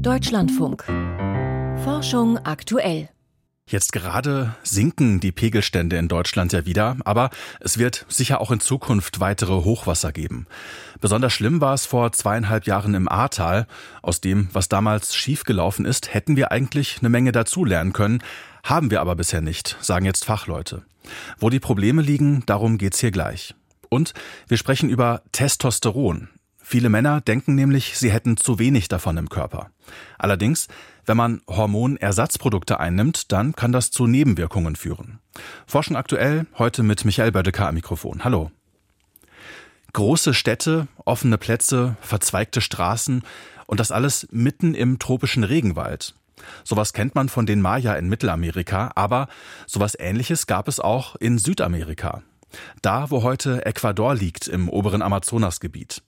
Deutschlandfunk. Forschung aktuell. Jetzt gerade sinken die Pegelstände in Deutschland ja wieder, aber es wird sicher auch in Zukunft weitere Hochwasser geben. Besonders schlimm war es vor zweieinhalb Jahren im Ahrtal. Aus dem, was damals schiefgelaufen ist, hätten wir eigentlich eine Menge dazulernen können, haben wir aber bisher nicht, sagen jetzt Fachleute. Wo die Probleme liegen, darum geht's hier gleich. Und wir sprechen über Testosteron. Viele Männer denken nämlich, sie hätten zu wenig davon im Körper. Allerdings, wenn man Hormonersatzprodukte einnimmt, dann kann das zu Nebenwirkungen führen. Forschen aktuell heute mit Michael Bödecker am Mikrofon. Hallo. Große Städte, offene Plätze, verzweigte Straßen und das alles mitten im tropischen Regenwald. Sowas kennt man von den Maya in Mittelamerika, aber sowas ähnliches gab es auch in Südamerika. Da, wo heute Ecuador liegt, im oberen Amazonasgebiet.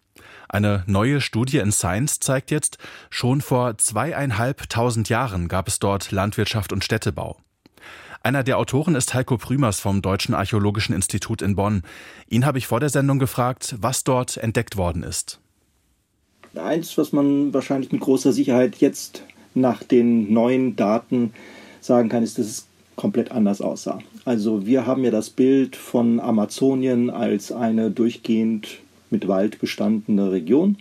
Eine neue Studie in Science zeigt jetzt, schon vor zweieinhalbtausend Jahren gab es dort Landwirtschaft und Städtebau. Einer der Autoren ist Heiko Prümers vom Deutschen Archäologischen Institut in Bonn. Ihn habe ich vor der Sendung gefragt, was dort entdeckt worden ist. Eins, was man wahrscheinlich mit großer Sicherheit jetzt nach den neuen Daten sagen kann, ist, dass es komplett anders aussah. Also wir haben ja das Bild von Amazonien als eine durchgehend mit Wald bestandene Region.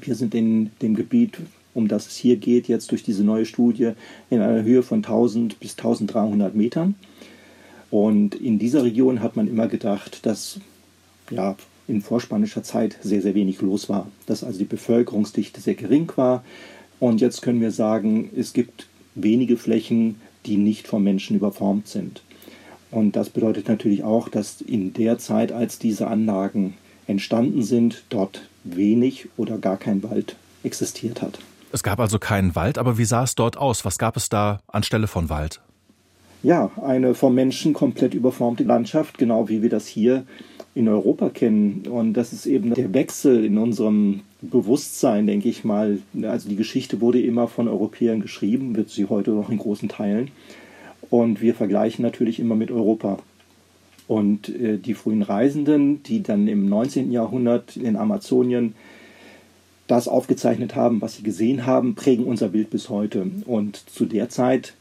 Wir sind in dem Gebiet, um das es hier geht, jetzt durch diese neue Studie in einer Höhe von 1000 bis 1300 Metern. Und in dieser Region hat man immer gedacht, dass ja, in vorspanischer Zeit sehr, sehr wenig los war, dass also die Bevölkerungsdichte sehr gering war. Und jetzt können wir sagen, es gibt wenige Flächen, die nicht vom Menschen überformt sind. Und das bedeutet natürlich auch, dass in der Zeit, als diese Anlagen entstanden sind, dort wenig oder gar kein Wald existiert hat. Es gab also keinen Wald, aber wie sah es dort aus? Was gab es da anstelle von Wald? Ja, eine vom Menschen komplett überformte Landschaft, genau wie wir das hier in Europa kennen. Und das ist eben der Wechsel in unserem Bewusstsein, denke ich mal. Also die Geschichte wurde immer von Europäern geschrieben, wird sie heute noch in großen Teilen. Und wir vergleichen natürlich immer mit Europa. Und äh, die frühen Reisenden, die dann im 19. Jahrhundert in Amazonien das aufgezeichnet haben, was sie gesehen haben, prägen unser Bild bis heute. Und zu der Zeit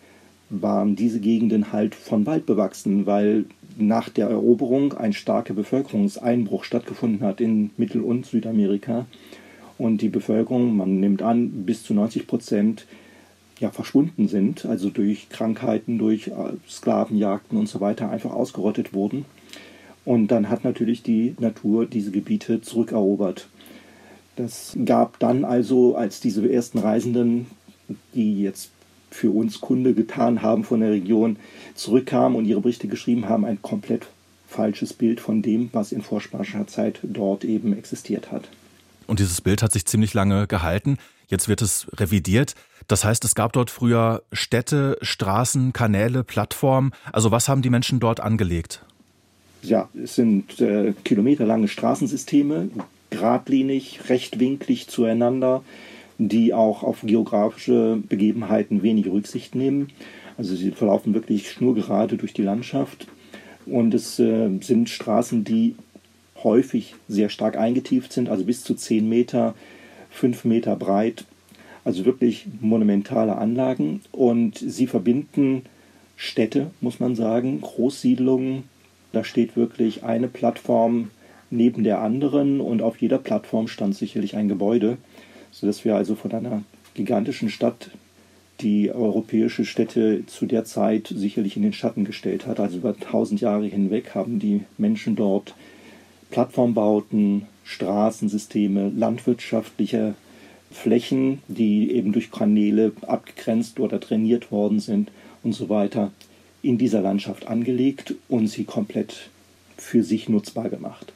waren diese Gegenden halt von Wald bewachsen, weil nach der Eroberung ein starker Bevölkerungseinbruch stattgefunden hat in Mittel- und Südamerika. Und die Bevölkerung, man nimmt an, bis zu 90 Prozent ja verschwunden sind, also durch Krankheiten, durch äh, Sklavenjagden und so weiter einfach ausgerottet wurden. Und dann hat natürlich die Natur diese Gebiete zurückerobert. Das gab dann also, als diese ersten Reisenden, die jetzt für uns Kunde getan haben von der Region, zurückkamen und ihre Berichte geschrieben haben, ein komplett falsches Bild von dem, was in vorspanischer Zeit dort eben existiert hat. Und dieses Bild hat sich ziemlich lange gehalten. Jetzt wird es revidiert. Das heißt, es gab dort früher Städte, Straßen, Kanäle, Plattformen. Also was haben die Menschen dort angelegt? Ja, es sind äh, kilometerlange Straßensysteme, geradlinig, rechtwinklig zueinander, die auch auf geografische Begebenheiten wenig Rücksicht nehmen. Also sie verlaufen wirklich schnurgerade durch die Landschaft. Und es äh, sind Straßen, die häufig sehr stark eingetieft sind, also bis zu 10 Meter, 5 Meter breit also wirklich monumentale Anlagen und sie verbinden Städte, muss man sagen, Großsiedlungen. Da steht wirklich eine Plattform neben der anderen und auf jeder Plattform stand sicherlich ein Gebäude, sodass wir also von einer gigantischen Stadt die europäische Städte zu der Zeit sicherlich in den Schatten gestellt hat. Also über tausend Jahre hinweg haben die Menschen dort Plattformbauten, Straßensysteme, landwirtschaftliche Flächen, die eben durch Kanäle abgegrenzt oder trainiert worden sind und so weiter, in dieser Landschaft angelegt und sie komplett für sich nutzbar gemacht.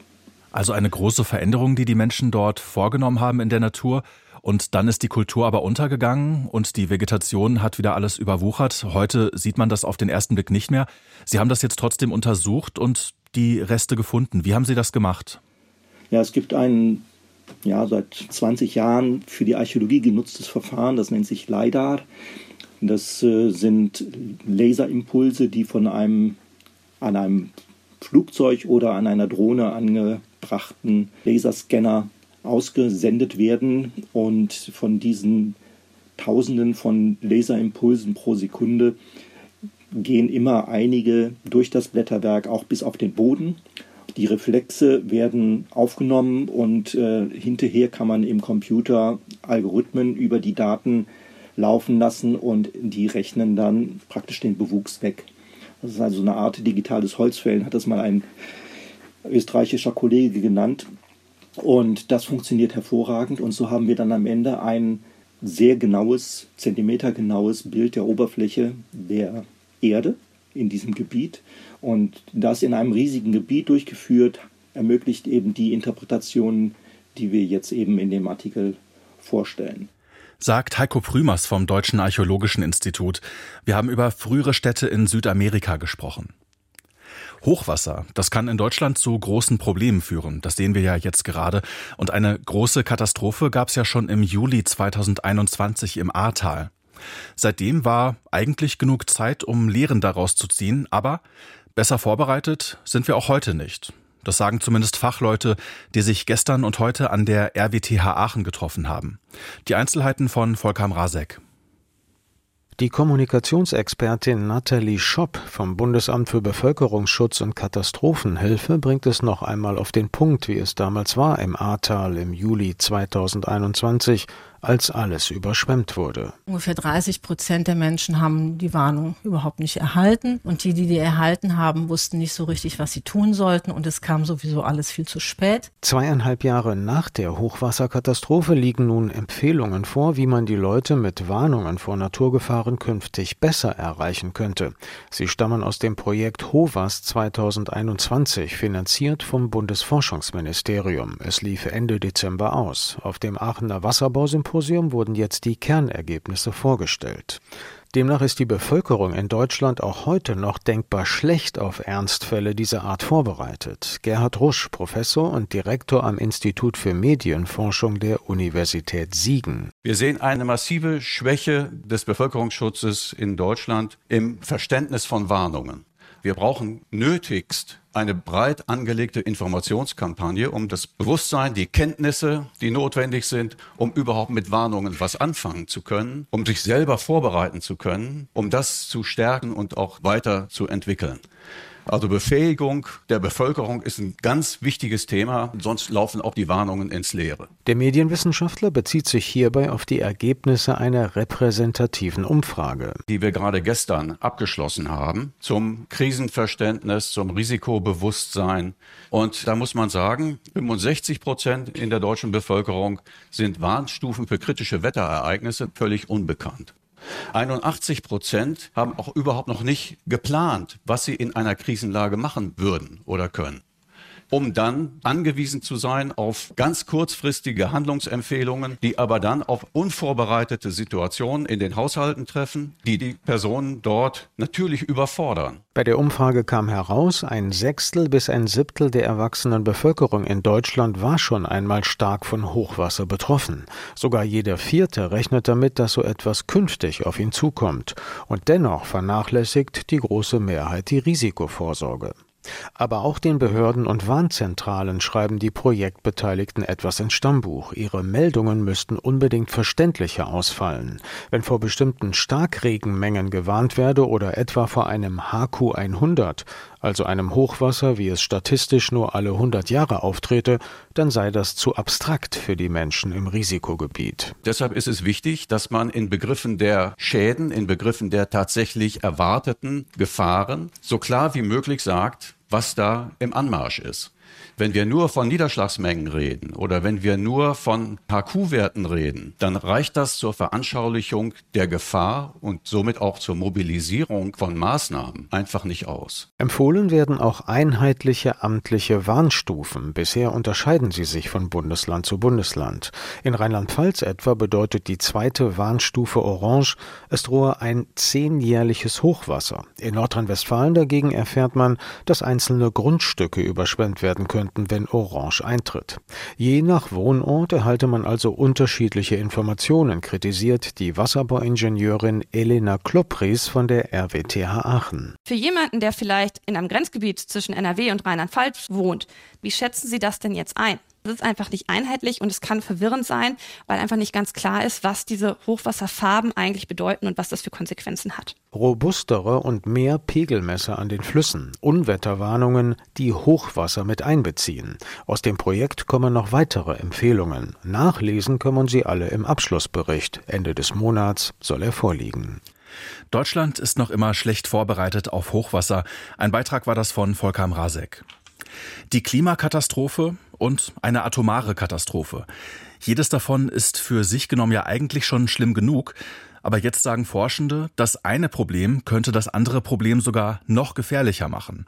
Also eine große Veränderung, die die Menschen dort vorgenommen haben in der Natur. Und dann ist die Kultur aber untergegangen und die Vegetation hat wieder alles überwuchert. Heute sieht man das auf den ersten Blick nicht mehr. Sie haben das jetzt trotzdem untersucht und die Reste gefunden. Wie haben Sie das gemacht? Ja, es gibt einen ja, seit 20 Jahren für die Archäologie genutztes Verfahren, das nennt sich LIDAR. Das äh, sind Laserimpulse, die von einem an einem Flugzeug oder an einer Drohne angebrachten Laserscanner ausgesendet werden und von diesen Tausenden von Laserimpulsen pro Sekunde gehen immer einige durch das Blätterwerk auch bis auf den Boden. Die Reflexe werden aufgenommen und äh, hinterher kann man im Computer Algorithmen über die Daten laufen lassen und die rechnen dann praktisch den Bewuchs weg. Das ist also eine Art digitales Holzfällen, hat das mal ein österreichischer Kollege genannt. Und das funktioniert hervorragend. Und so haben wir dann am Ende ein sehr genaues, zentimetergenaues Bild der Oberfläche der Erde in diesem Gebiet. Und das in einem riesigen Gebiet durchgeführt, ermöglicht eben die Interpretationen, die wir jetzt eben in dem Artikel vorstellen sagt Heiko Prümers vom Deutschen Archäologischen Institut. Wir haben über frühere Städte in Südamerika gesprochen. Hochwasser, das kann in Deutschland zu großen Problemen führen. Das sehen wir ja jetzt gerade. Und eine große Katastrophe gab es ja schon im Juli 2021 im Ahrtal. Seitdem war eigentlich genug Zeit, um Lehren daraus zu ziehen, aber besser vorbereitet sind wir auch heute nicht. Das sagen zumindest Fachleute, die sich gestern und heute an der RWTH Aachen getroffen haben. Die Einzelheiten von Volker Mrazek. Die Kommunikationsexpertin Nathalie Schopp vom Bundesamt für Bevölkerungsschutz und Katastrophenhilfe bringt es noch einmal auf den Punkt, wie es damals war im Ahrtal im Juli 2021 als alles überschwemmt wurde. Ungefähr 30 Prozent der Menschen haben die Warnung überhaupt nicht erhalten. Und die, die die erhalten haben, wussten nicht so richtig, was sie tun sollten. Und es kam sowieso alles viel zu spät. Zweieinhalb Jahre nach der Hochwasserkatastrophe liegen nun Empfehlungen vor, wie man die Leute mit Warnungen vor Naturgefahren künftig besser erreichen könnte. Sie stammen aus dem Projekt HOVAS 2021, finanziert vom Bundesforschungsministerium. Es lief Ende Dezember aus. Auf dem Aachener Wasserbausymposium Symposium wurden jetzt die Kernergebnisse vorgestellt. Demnach ist die Bevölkerung in Deutschland auch heute noch denkbar schlecht auf Ernstfälle dieser Art vorbereitet. Gerhard Rusch, Professor und Direktor am Institut für Medienforschung der Universität Siegen. Wir sehen eine massive Schwäche des Bevölkerungsschutzes in Deutschland im Verständnis von Warnungen. Wir brauchen nötigst eine breit angelegte Informationskampagne, um das Bewusstsein, die Kenntnisse, die notwendig sind, um überhaupt mit Warnungen was anfangen zu können, um sich selber vorbereiten zu können, um das zu stärken und auch weiter zu entwickeln. Also Befähigung der Bevölkerung ist ein ganz wichtiges Thema, sonst laufen auch die Warnungen ins Leere. Der Medienwissenschaftler bezieht sich hierbei auf die Ergebnisse einer repräsentativen Umfrage, die wir gerade gestern abgeschlossen haben zum Krisenverständnis, zum Risikobewusstsein. Und da muss man sagen, 65 Prozent in der deutschen Bevölkerung sind Warnstufen für kritische Wetterereignisse völlig unbekannt. 81 Prozent haben auch überhaupt noch nicht geplant, was sie in einer Krisenlage machen würden oder können um dann angewiesen zu sein auf ganz kurzfristige Handlungsempfehlungen, die aber dann auf unvorbereitete Situationen in den Haushalten treffen, die die Personen dort natürlich überfordern. Bei der Umfrage kam heraus, ein Sechstel bis ein Siebtel der erwachsenen Bevölkerung in Deutschland war schon einmal stark von Hochwasser betroffen. Sogar jeder Vierte rechnet damit, dass so etwas künftig auf ihn zukommt. Und dennoch vernachlässigt die große Mehrheit die Risikovorsorge. Aber auch den Behörden und Warnzentralen schreiben die Projektbeteiligten etwas ins Stammbuch. Ihre Meldungen müssten unbedingt verständlicher ausfallen. Wenn vor bestimmten Starkregenmengen gewarnt werde oder etwa vor einem HQ 100, also einem Hochwasser, wie es statistisch nur alle 100 Jahre auftrete, dann sei das zu abstrakt für die Menschen im Risikogebiet. Deshalb ist es wichtig, dass man in Begriffen der Schäden, in Begriffen der tatsächlich erwarteten Gefahren so klar wie möglich sagt, was da im Anmarsch ist. Wenn wir nur von Niederschlagsmengen reden oder wenn wir nur von HQ-Werten reden, dann reicht das zur Veranschaulichung der Gefahr und somit auch zur Mobilisierung von Maßnahmen einfach nicht aus. Empfohlen werden auch einheitliche amtliche Warnstufen. Bisher unterscheiden sie sich von Bundesland zu Bundesland. In Rheinland-Pfalz etwa bedeutet die zweite Warnstufe Orange, es drohe ein zehnjährliches Hochwasser. In Nordrhein-Westfalen dagegen erfährt man, dass einzelne Grundstücke überschwemmt werden können könnten, wenn Orange eintritt. Je nach Wohnort erhalte man also unterschiedliche Informationen, kritisiert die Wasserbauingenieurin Elena Klopries von der RWTH Aachen. Für jemanden, der vielleicht in einem Grenzgebiet zwischen NRW und Rheinland-Pfalz wohnt, wie schätzen Sie das denn jetzt ein? Das ist einfach nicht einheitlich und es kann verwirrend sein, weil einfach nicht ganz klar ist, was diese Hochwasserfarben eigentlich bedeuten und was das für Konsequenzen hat. Robustere und mehr Pegelmesser an den Flüssen, Unwetterwarnungen, die Hochwasser mit einbeziehen. Aus dem Projekt kommen noch weitere Empfehlungen. Nachlesen kann man sie alle im Abschlussbericht. Ende des Monats soll er vorliegen. Deutschland ist noch immer schlecht vorbereitet auf Hochwasser. Ein Beitrag war das von Volker Mrazek. Die Klimakatastrophe und eine atomare Katastrophe. Jedes davon ist für sich genommen ja eigentlich schon schlimm genug. Aber jetzt sagen Forschende, das eine Problem könnte das andere Problem sogar noch gefährlicher machen.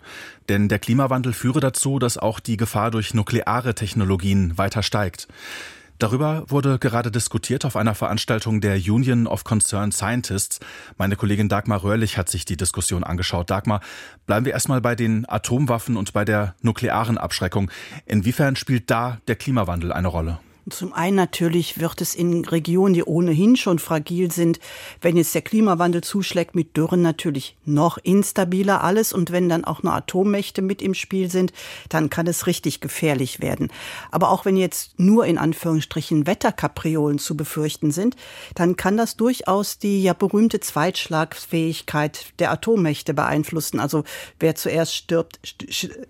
Denn der Klimawandel führe dazu, dass auch die Gefahr durch nukleare Technologien weiter steigt. Darüber wurde gerade diskutiert auf einer Veranstaltung der Union of Concerned Scientists. Meine Kollegin Dagmar Röhrlich hat sich die Diskussion angeschaut. Dagmar, bleiben wir erstmal bei den Atomwaffen und bei der nuklearen Abschreckung. Inwiefern spielt da der Klimawandel eine Rolle? Zum einen natürlich wird es in Regionen, die ohnehin schon fragil sind, wenn jetzt der Klimawandel zuschlägt mit Dürren natürlich noch instabiler alles und wenn dann auch noch Atommächte mit im Spiel sind, dann kann es richtig gefährlich werden. Aber auch wenn jetzt nur in Anführungsstrichen Wetterkapriolen zu befürchten sind, dann kann das durchaus die ja berühmte Zweitschlagfähigkeit der Atommächte beeinflussen. Also wer zuerst stirbt,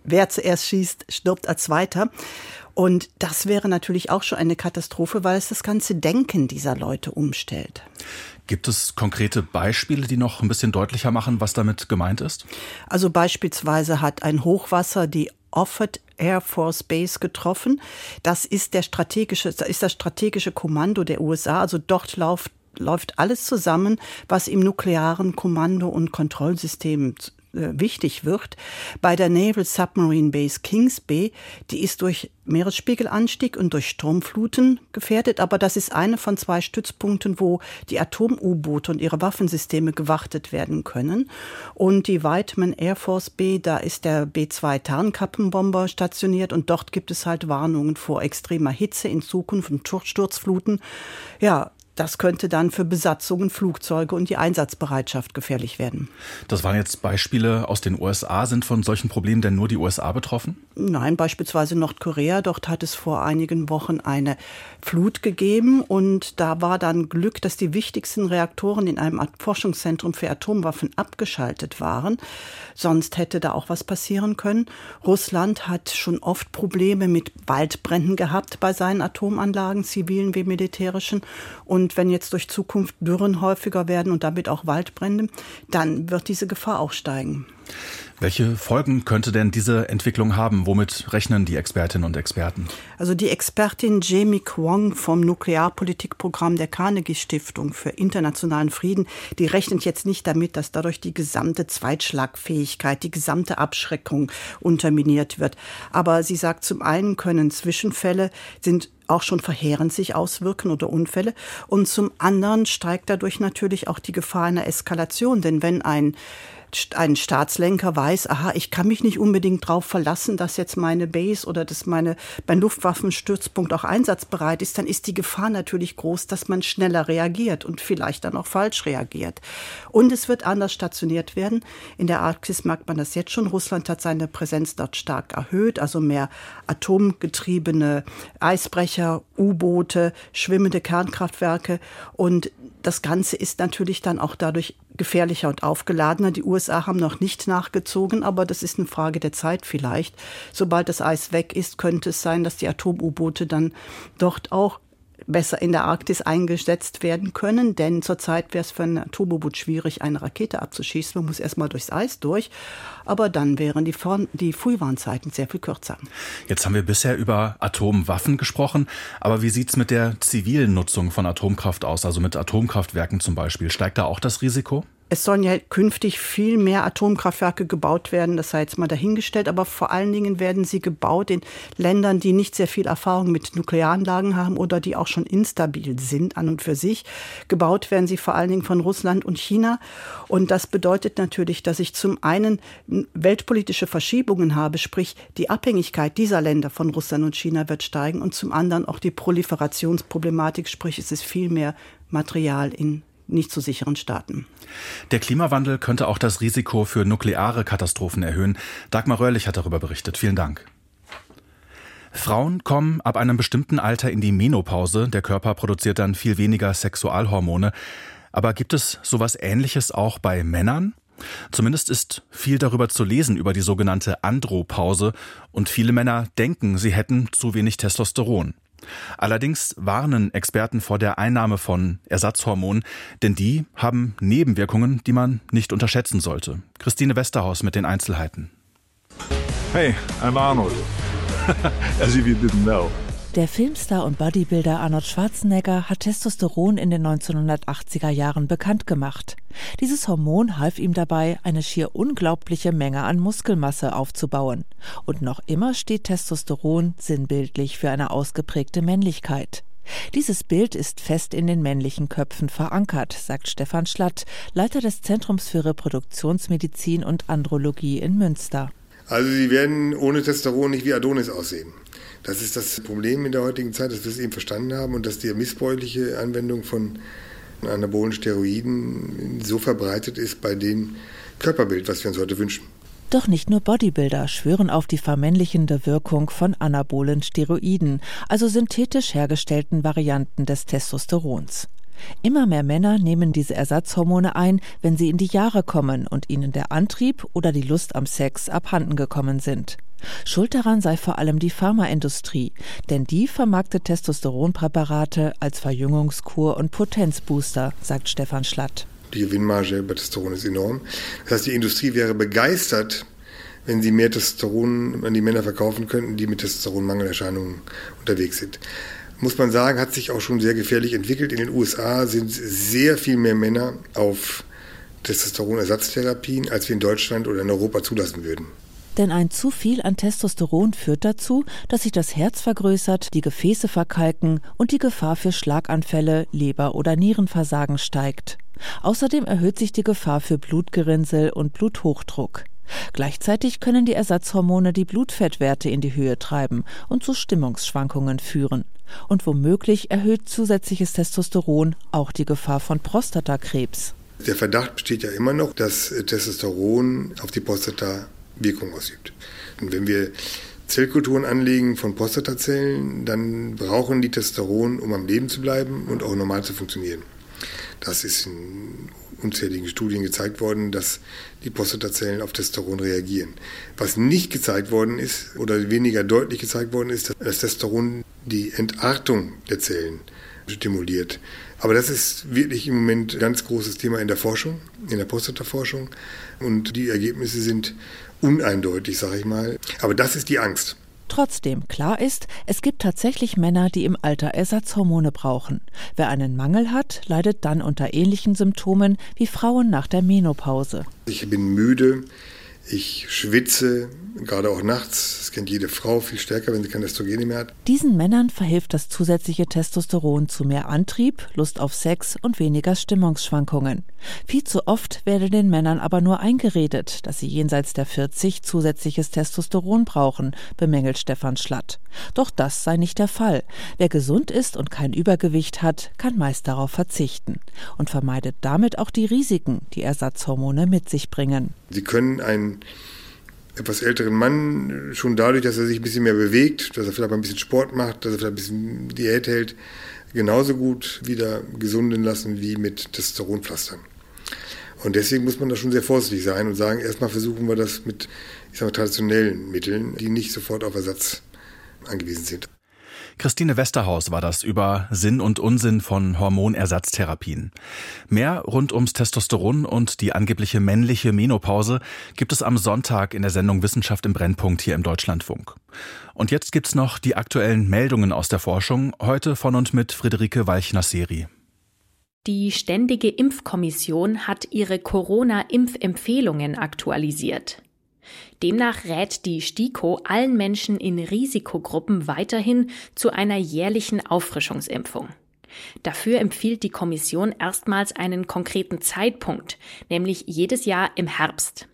wer zuerst schießt, stirbt als Zweiter. Und das wäre natürlich auch schon eine Katastrophe, weil es das ganze Denken dieser Leute umstellt. Gibt es konkrete Beispiele, die noch ein bisschen deutlicher machen, was damit gemeint ist? Also beispielsweise hat ein Hochwasser die Offutt Air Force Base getroffen. Das ist der strategische, das ist das strategische Kommando der USA. Also dort läuft läuft alles zusammen, was im nuklearen Kommando- und Kontrollsystem wichtig wird. Bei der Naval Submarine Base Kings Bay, die ist durch Meeresspiegelanstieg und durch Sturmfluten gefährdet, aber das ist eine von zwei Stützpunkten, wo die Atom-U-Boote und ihre Waffensysteme gewartet werden können. Und die Whiteman Air Force B, da ist der B-2 Tarnkappenbomber stationiert und dort gibt es halt Warnungen vor extremer Hitze in Zukunft und Sturzfluten. Ja, das könnte dann für Besatzungen, Flugzeuge und die Einsatzbereitschaft gefährlich werden. Das waren jetzt Beispiele aus den USA. Sind von solchen Problemen denn nur die USA betroffen? Nein, beispielsweise Nordkorea. Dort hat es vor einigen Wochen eine Flut gegeben und da war dann Glück, dass die wichtigsten Reaktoren in einem Forschungszentrum für Atomwaffen abgeschaltet waren. Sonst hätte da auch was passieren können. Russland hat schon oft Probleme mit Waldbränden gehabt bei seinen Atomanlagen, zivilen wie militärischen. Und und wenn jetzt durch Zukunft Dürren häufiger werden und damit auch Waldbrände, dann wird diese Gefahr auch steigen. Welche Folgen könnte denn diese Entwicklung haben? Womit rechnen die Expertinnen und Experten? Also die Expertin Jamie Kwong vom Nuklearpolitikprogramm der Carnegie Stiftung für internationalen Frieden, die rechnet jetzt nicht damit, dass dadurch die gesamte Zweitschlagfähigkeit, die gesamte Abschreckung unterminiert wird. Aber sie sagt, zum einen können Zwischenfälle sind auch schon verheerend sich auswirken oder Unfälle. Und zum anderen steigt dadurch natürlich auch die Gefahr einer Eskalation. Denn wenn ein ein Staatslenker weiß, aha, ich kann mich nicht unbedingt darauf verlassen, dass jetzt meine Base oder dass meine, mein Luftwaffenstützpunkt auch einsatzbereit ist, dann ist die Gefahr natürlich groß, dass man schneller reagiert und vielleicht dann auch falsch reagiert. Und es wird anders stationiert werden. In der Arktis merkt man das jetzt schon. Russland hat seine Präsenz dort stark erhöht, also mehr atomgetriebene Eisbrecher, U-Boote, schwimmende Kernkraftwerke. Und das Ganze ist natürlich dann auch dadurch gefährlicher und aufgeladener. Die USA haben noch nicht nachgezogen, aber das ist eine Frage der Zeit vielleicht. Sobald das Eis weg ist, könnte es sein, dass die Atom-U-Boote dann dort auch besser in der Arktis eingesetzt werden können, denn zurzeit wäre es für ein Atomboot schwierig, eine Rakete abzuschießen. Man muss erstmal durchs Eis durch, aber dann wären die, die Frühwarnzeiten sehr viel kürzer. Jetzt haben wir bisher über Atomwaffen gesprochen, aber wie sieht es mit der zivilen Nutzung von Atomkraft aus, also mit Atomkraftwerken zum Beispiel? Steigt da auch das Risiko? Es sollen ja künftig viel mehr Atomkraftwerke gebaut werden, das sei jetzt mal dahingestellt, aber vor allen Dingen werden sie gebaut in Ländern, die nicht sehr viel Erfahrung mit Nuklearanlagen haben oder die auch schon instabil sind an und für sich. Gebaut werden sie vor allen Dingen von Russland und China. Und das bedeutet natürlich, dass ich zum einen weltpolitische Verschiebungen habe, sprich die Abhängigkeit dieser Länder von Russland und China wird steigen und zum anderen auch die Proliferationsproblematik, sprich es ist viel mehr Material in nicht zu sicheren Staaten. Der Klimawandel könnte auch das Risiko für nukleare Katastrophen erhöhen. Dagmar Röhrlich hat darüber berichtet. Vielen Dank. Frauen kommen ab einem bestimmten Alter in die Menopause. Der Körper produziert dann viel weniger Sexualhormone. Aber gibt es sowas Ähnliches auch bei Männern? Zumindest ist viel darüber zu lesen über die sogenannte Andropause und viele Männer denken, sie hätten zu wenig Testosteron. Allerdings warnen Experten vor der Einnahme von Ersatzhormonen, denn die haben Nebenwirkungen, die man nicht unterschätzen sollte. Christine Westerhaus mit den Einzelheiten. Hey, I'm Arnold. As if you didn't know. Der Filmstar und Bodybuilder Arnold Schwarzenegger hat Testosteron in den 1980er Jahren bekannt gemacht. Dieses Hormon half ihm dabei, eine schier unglaubliche Menge an Muskelmasse aufzubauen. Und noch immer steht Testosteron sinnbildlich für eine ausgeprägte Männlichkeit. Dieses Bild ist fest in den männlichen Köpfen verankert, sagt Stefan Schlatt, Leiter des Zentrums für Reproduktionsmedizin und Andrologie in Münster. Also sie werden ohne Testosteron nicht wie Adonis aussehen. Das ist das Problem in der heutigen Zeit, dass wir es eben verstanden haben und dass die missbräuchliche Anwendung von anabolen Steroiden so verbreitet ist bei dem Körperbild, was wir uns heute wünschen. Doch nicht nur Bodybuilder schwören auf die vermännlichende Wirkung von anabolen Steroiden, also synthetisch hergestellten Varianten des Testosterons. Immer mehr Männer nehmen diese Ersatzhormone ein, wenn sie in die Jahre kommen und ihnen der Antrieb oder die Lust am Sex abhanden gekommen sind. Schuld daran sei vor allem die Pharmaindustrie, denn die vermarktet Testosteronpräparate als Verjüngungskur und Potenzbooster, sagt Stefan Schlatt. Die Gewinnmarge bei Testosteron ist enorm. Das heißt, die Industrie wäre begeistert, wenn sie mehr Testosteron an die Männer verkaufen könnten, die mit Testosteronmangelerscheinungen unterwegs sind. Muss man sagen, hat sich auch schon sehr gefährlich entwickelt. In den USA sind sehr viel mehr Männer auf Testosteronersatztherapien, als wir in Deutschland oder in Europa zulassen würden. Denn ein zu viel an Testosteron führt dazu, dass sich das Herz vergrößert, die Gefäße verkalken und die Gefahr für Schlaganfälle, Leber- oder Nierenversagen steigt. Außerdem erhöht sich die Gefahr für Blutgerinnsel und Bluthochdruck. Gleichzeitig können die Ersatzhormone die Blutfettwerte in die Höhe treiben und zu Stimmungsschwankungen führen. Und womöglich erhöht zusätzliches Testosteron auch die Gefahr von Prostatakrebs. Der Verdacht besteht ja immer noch, dass Testosteron auf die Prostata Wirkung ausübt. Und wenn wir Zellkulturen anlegen von Prostatazellen, dann brauchen die Testosteron, um am Leben zu bleiben und auch normal zu funktionieren. Das ist in unzähligen Studien gezeigt worden, dass die Prostatazellen auf Testosteron reagieren. Was nicht gezeigt worden ist oder weniger deutlich gezeigt worden ist, dass Testosteron die Entartung der Zellen stimuliert. Aber das ist wirklich im Moment ein ganz großes Thema in der Forschung, in der Prostataforschung. Und die Ergebnisse sind uneindeutig, sage ich mal. Aber das ist die Angst. Trotzdem klar ist, es gibt tatsächlich Männer, die im Alter Ersatzhormone brauchen. Wer einen Mangel hat, leidet dann unter ähnlichen Symptomen wie Frauen nach der Menopause. Ich bin müde, ich schwitze, gerade auch nachts. Das kennt jede Frau viel stärker, wenn sie keine Östrogene mehr hat. Diesen Männern verhilft das zusätzliche Testosteron zu mehr Antrieb, Lust auf Sex und weniger Stimmungsschwankungen. Viel zu oft werde den Männern aber nur eingeredet, dass sie jenseits der 40 zusätzliches Testosteron brauchen, bemängelt Stefan Schlatt. Doch das sei nicht der Fall. Wer gesund ist und kein Übergewicht hat, kann meist darauf verzichten und vermeidet damit auch die Risiken, die Ersatzhormone mit sich bringen. Sie können einen etwas älteren Mann schon dadurch, dass er sich ein bisschen mehr bewegt, dass er vielleicht ein bisschen Sport macht, dass er vielleicht ein bisschen Diät hält, genauso gut wieder gesunden lassen wie mit Testosteronpflastern. Und deswegen muss man da schon sehr vorsichtig sein und sagen, erstmal versuchen wir das mit ich sag mal, traditionellen Mitteln, die nicht sofort auf Ersatz angewiesen sind. Christine Westerhaus war das über Sinn und Unsinn von Hormonersatztherapien. Mehr rund ums Testosteron und die angebliche männliche Menopause gibt es am Sonntag in der Sendung Wissenschaft im Brennpunkt hier im Deutschlandfunk. Und jetzt gibt's noch die aktuellen Meldungen aus der Forschung, heute von und mit Friederike Walchner-Seri. Die Ständige Impfkommission hat ihre Corona-Impfempfehlungen aktualisiert. Demnach rät die STIKO allen Menschen in Risikogruppen weiterhin zu einer jährlichen Auffrischungsimpfung. Dafür empfiehlt die Kommission erstmals einen konkreten Zeitpunkt, nämlich jedes Jahr im Herbst.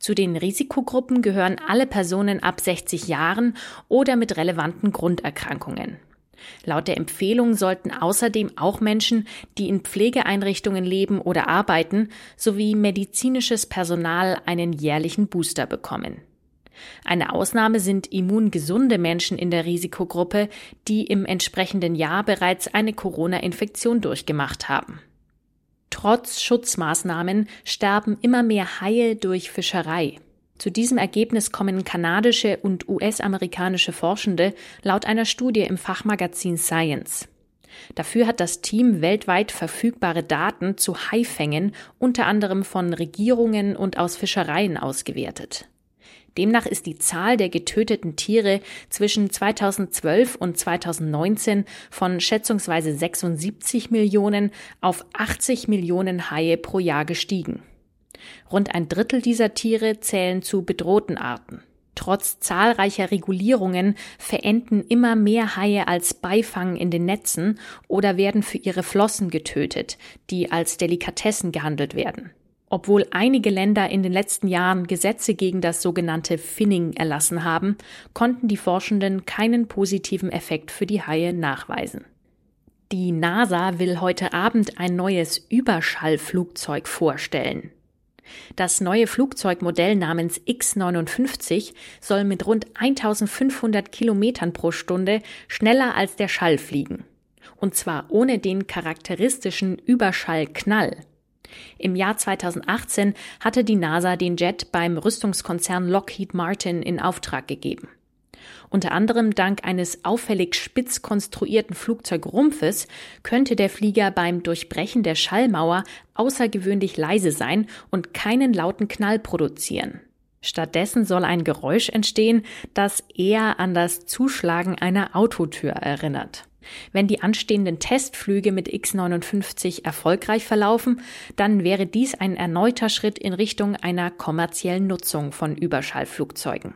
Zu den Risikogruppen gehören alle Personen ab 60 Jahren oder mit relevanten Grunderkrankungen. Laut der Empfehlung sollten außerdem auch Menschen, die in Pflegeeinrichtungen leben oder arbeiten, sowie medizinisches Personal einen jährlichen Booster bekommen. Eine Ausnahme sind immungesunde Menschen in der Risikogruppe, die im entsprechenden Jahr bereits eine Corona-Infektion durchgemacht haben. Trotz Schutzmaßnahmen sterben immer mehr Haie durch Fischerei. Zu diesem Ergebnis kommen kanadische und US-amerikanische Forschende laut einer Studie im Fachmagazin Science. Dafür hat das Team weltweit verfügbare Daten zu Haifängen unter anderem von Regierungen und aus Fischereien ausgewertet. Demnach ist die Zahl der getöteten Tiere zwischen 2012 und 2019 von schätzungsweise 76 Millionen auf 80 Millionen Haie pro Jahr gestiegen. Rund ein Drittel dieser Tiere zählen zu bedrohten Arten. Trotz zahlreicher Regulierungen verenden immer mehr Haie als Beifang in den Netzen oder werden für ihre Flossen getötet, die als Delikatessen gehandelt werden. Obwohl einige Länder in den letzten Jahren Gesetze gegen das sogenannte Finning erlassen haben, konnten die Forschenden keinen positiven Effekt für die Haie nachweisen. Die NASA will heute Abend ein neues Überschallflugzeug vorstellen. Das neue Flugzeugmodell namens X-59 soll mit rund 1500 Kilometern pro Stunde schneller als der Schall fliegen. Und zwar ohne den charakteristischen Überschallknall. Im Jahr 2018 hatte die NASA den Jet beim Rüstungskonzern Lockheed Martin in Auftrag gegeben. Unter anderem dank eines auffällig spitz konstruierten Flugzeugrumpfes könnte der Flieger beim Durchbrechen der Schallmauer außergewöhnlich leise sein und keinen lauten Knall produzieren. Stattdessen soll ein Geräusch entstehen, das eher an das Zuschlagen einer Autotür erinnert. Wenn die anstehenden Testflüge mit X-59 erfolgreich verlaufen, dann wäre dies ein erneuter Schritt in Richtung einer kommerziellen Nutzung von Überschallflugzeugen.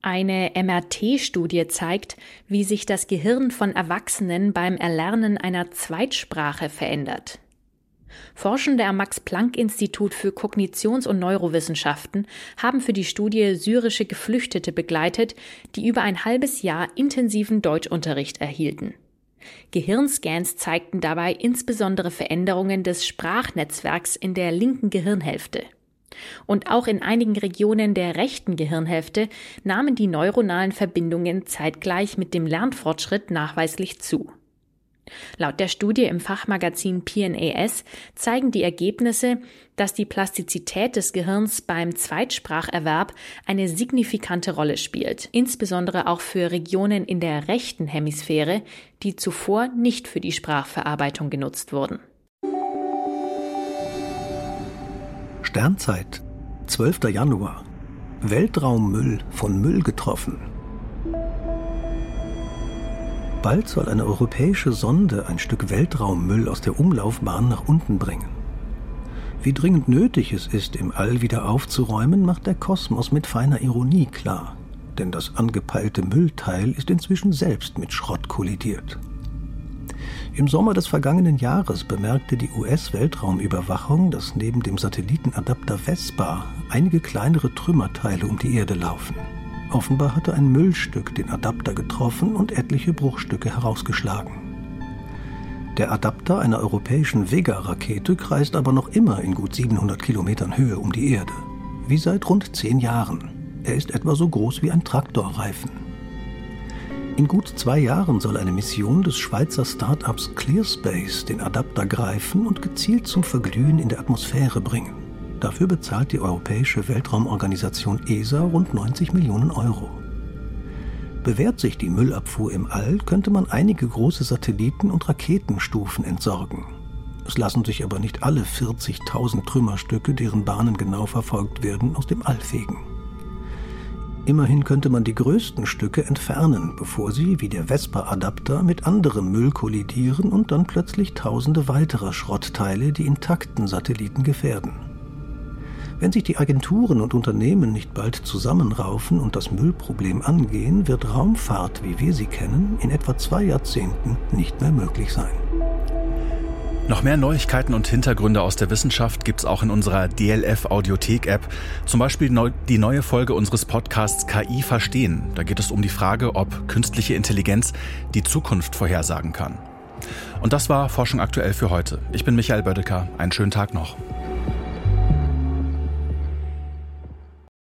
Eine MRT-Studie zeigt, wie sich das Gehirn von Erwachsenen beim Erlernen einer Zweitsprache verändert. Forschende am Max-Planck-Institut für Kognitions- und Neurowissenschaften haben für die Studie syrische Geflüchtete begleitet, die über ein halbes Jahr intensiven Deutschunterricht erhielten. Gehirnscans zeigten dabei insbesondere Veränderungen des Sprachnetzwerks in der linken Gehirnhälfte. Und auch in einigen Regionen der rechten Gehirnhälfte nahmen die neuronalen Verbindungen zeitgleich mit dem Lernfortschritt nachweislich zu. Laut der Studie im Fachmagazin PNAS zeigen die Ergebnisse, dass die Plastizität des Gehirns beim Zweitspracherwerb eine signifikante Rolle spielt, insbesondere auch für Regionen in der rechten Hemisphäre, die zuvor nicht für die Sprachverarbeitung genutzt wurden. Sternzeit, 12. Januar. Weltraummüll von Müll getroffen. Bald soll eine europäische Sonde ein Stück Weltraummüll aus der Umlaufbahn nach unten bringen. Wie dringend nötig es ist, im All wieder aufzuräumen, macht der Kosmos mit feiner Ironie klar. Denn das angepeilte Müllteil ist inzwischen selbst mit Schrott kollidiert. Im Sommer des vergangenen Jahres bemerkte die US-Weltraumüberwachung, dass neben dem Satellitenadapter Vespa einige kleinere Trümmerteile um die Erde laufen. Offenbar hatte ein Müllstück den Adapter getroffen und etliche Bruchstücke herausgeschlagen. Der Adapter einer europäischen Vega-Rakete kreist aber noch immer in gut 700 Kilometern Höhe um die Erde. Wie seit rund zehn Jahren. Er ist etwa so groß wie ein Traktorreifen. In gut zwei Jahren soll eine Mission des Schweizer Start-ups ClearSpace den Adapter greifen und gezielt zum Verglühen in der Atmosphäre bringen. Dafür bezahlt die Europäische Weltraumorganisation ESA rund 90 Millionen Euro. Bewährt sich die Müllabfuhr im All, könnte man einige große Satelliten und Raketenstufen entsorgen. Es lassen sich aber nicht alle 40.000 Trümmerstücke, deren Bahnen genau verfolgt werden, aus dem All fegen. Immerhin könnte man die größten Stücke entfernen, bevor sie, wie der Vespa-Adapter, mit anderem Müll kollidieren und dann plötzlich tausende weiterer Schrottteile die intakten Satelliten gefährden. Wenn sich die Agenturen und Unternehmen nicht bald zusammenraufen und das Müllproblem angehen, wird Raumfahrt, wie wir sie kennen, in etwa zwei Jahrzehnten nicht mehr möglich sein. Noch mehr Neuigkeiten und Hintergründe aus der Wissenschaft gibt's auch in unserer DLF Audiothek App. Zum Beispiel die neue Folge unseres Podcasts KI verstehen. Da geht es um die Frage, ob künstliche Intelligenz die Zukunft vorhersagen kann. Und das war Forschung aktuell für heute. Ich bin Michael Bödecker. Einen schönen Tag noch.